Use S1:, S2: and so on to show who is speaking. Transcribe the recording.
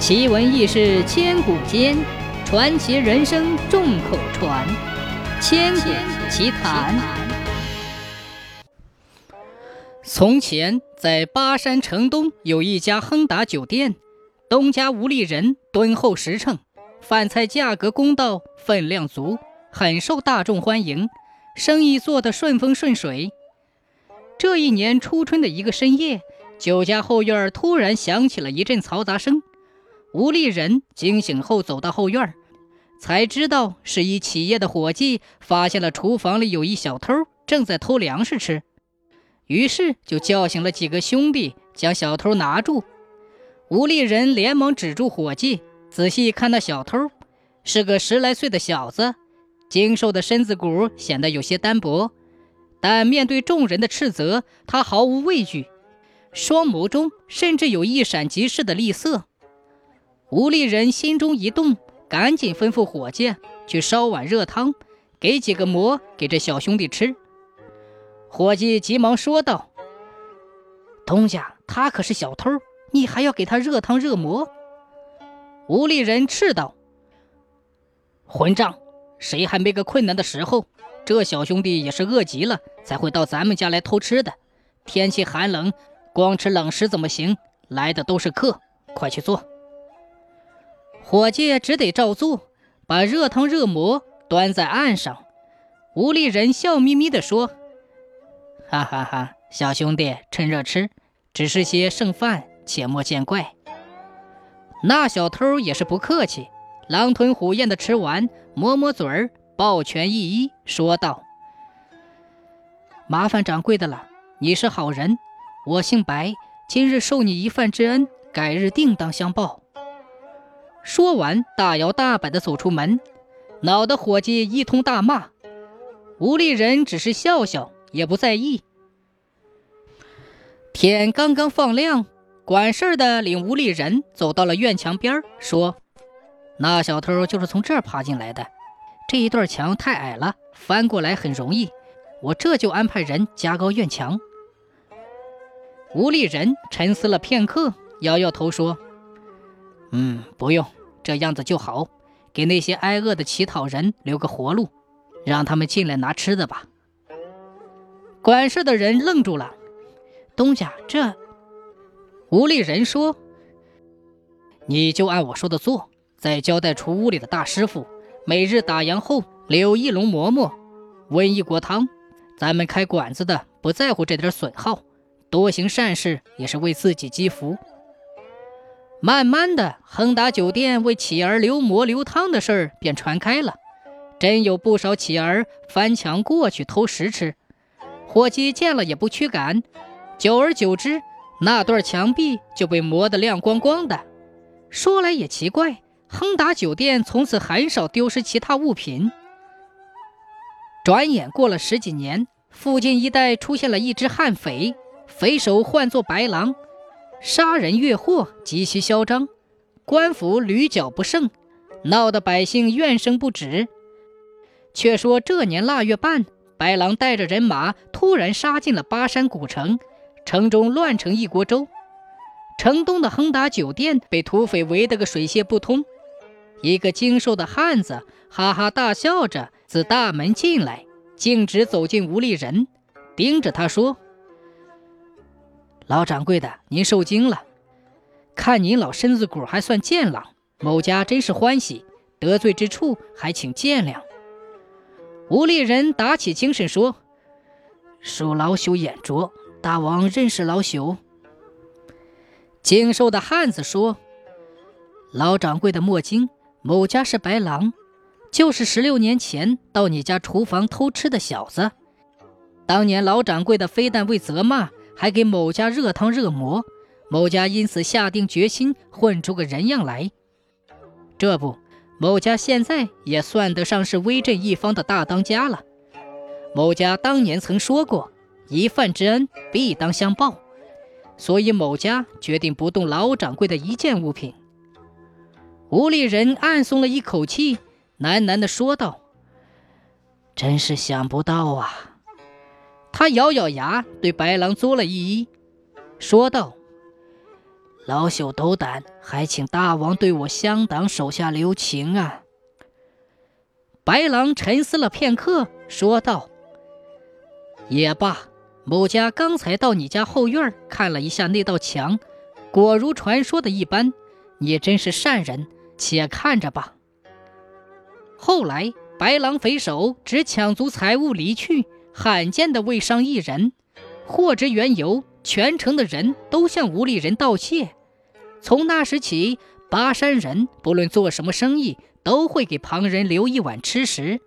S1: 奇闻异事千古间，传奇人生众口传。千古奇谈。从前，在巴山城东有一家亨达酒店，东家吴立人敦厚实诚，饭菜价格公道，分量足，很受大众欢迎，生意做得顺风顺水。这一年初春的一个深夜，酒家后院突然响起了一阵嘈杂声。吴立人惊醒后走到后院，才知道是一企业的伙计发现了厨房里有一小偷正在偷粮食吃，于是就叫醒了几个兄弟将小偷拿住。吴立人连忙止住伙计，仔细看那小偷，是个十来岁的小子，精瘦的身子骨显得有些单薄，但面对众人的斥责，他毫无畏惧，双眸中甚至有一闪即逝的厉色。吴立人心中一动，赶紧吩咐伙计去烧碗热汤，给几个馍给这小兄弟吃。伙计急忙说道：“东家，他可是小偷，你还要给他热汤热馍？”吴立人斥道：“混账！谁还没个困难的时候？这小兄弟也是饿极了，才会到咱们家来偷吃的。天气寒冷，光吃冷食怎么行？来的都是客，快去坐。”伙计只得照做，把热汤热馍端在案上。吴立人笑眯眯地说：“哈哈哈，小兄弟趁热吃，只是些剩饭，切莫见怪。”那小偷也是不客气，狼吞虎咽的吃完，抹抹嘴儿，抱拳一揖，说道：“麻烦掌柜的了，你是好人，我姓白，今日受你一饭之恩，改日定当相报。”说完，大摇大摆地走出门，恼得伙计一通大骂。吴立人只是笑笑，也不在意。天刚刚放亮，管事的领吴立人走到了院墙边，说：“那小偷就是从这儿爬进来的。这一段墙太矮了，翻过来很容易，我这就安排人加高院墙。”吴立人沉思了片刻，摇摇头说。嗯，不用这样子就好，给那些挨饿的乞讨人留个活路，让他们进来拿吃的吧。管事的人愣住了，东家这，吴立人说：“你就按我说的做，再交代厨屋里的大师傅，每日打烊后留一笼馍馍，温一锅汤。咱们开馆子的不在乎这点损耗，多行善事也是为自己积福。”慢慢的，亨达酒店为乞儿留馍留汤的事儿便传开了，真有不少乞儿翻墙过去偷食吃。伙计见了也不驱赶，久而久之，那段墙壁就被磨得亮光光的。说来也奇怪，亨达酒店从此很少丢失其他物品。转眼过了十几年，附近一带出现了一只悍匪，匪首唤作白狼。杀人越货极其嚣张，官府屡剿不胜，闹得百姓怨声不止。却说这年腊月半，白狼带着人马突然杀进了巴山古城，城中乱成一锅粥。城东的亨达酒店被土匪围得个水泄不通。一个精瘦的汉子哈哈大笑着自大门进来，径直走进吴立人，盯着他说。老掌柜的，您受惊了。看您老身子骨还算健朗，某家真是欢喜。得罪之处还请见谅。吴立人打起精神说：“恕老朽眼拙，大王认识老朽。”精瘦的汉子说：“老掌柜的莫惊，某家是白狼，就是十六年前到你家厨房偷吃的小子。当年老掌柜的非但未责骂。”还给某家热汤热馍，某家因此下定决心混出个人样来。这不，某家现在也算得上是威震一方的大当家了。某家当年曾说过，一饭之恩必当相报，所以某家决定不动老掌柜的一件物品。吴立人暗松了一口气，喃喃地说道：“真是想不到啊。”他咬咬牙，对白狼作了一揖，说道：“老朽斗胆，还请大王对我乡党手下留情啊！白狼沉思了片刻，说道：“也罢，某家刚才到你家后院看了一下那道墙，果如传说的一般。你真是善人，且看着吧。”后来，白狼匪首只抢足财物离去，罕见的未伤一人。获知缘由，全城的人都向吴立人道谢。从那时起，巴山人不论做什么生意，都会给旁人留一碗吃食。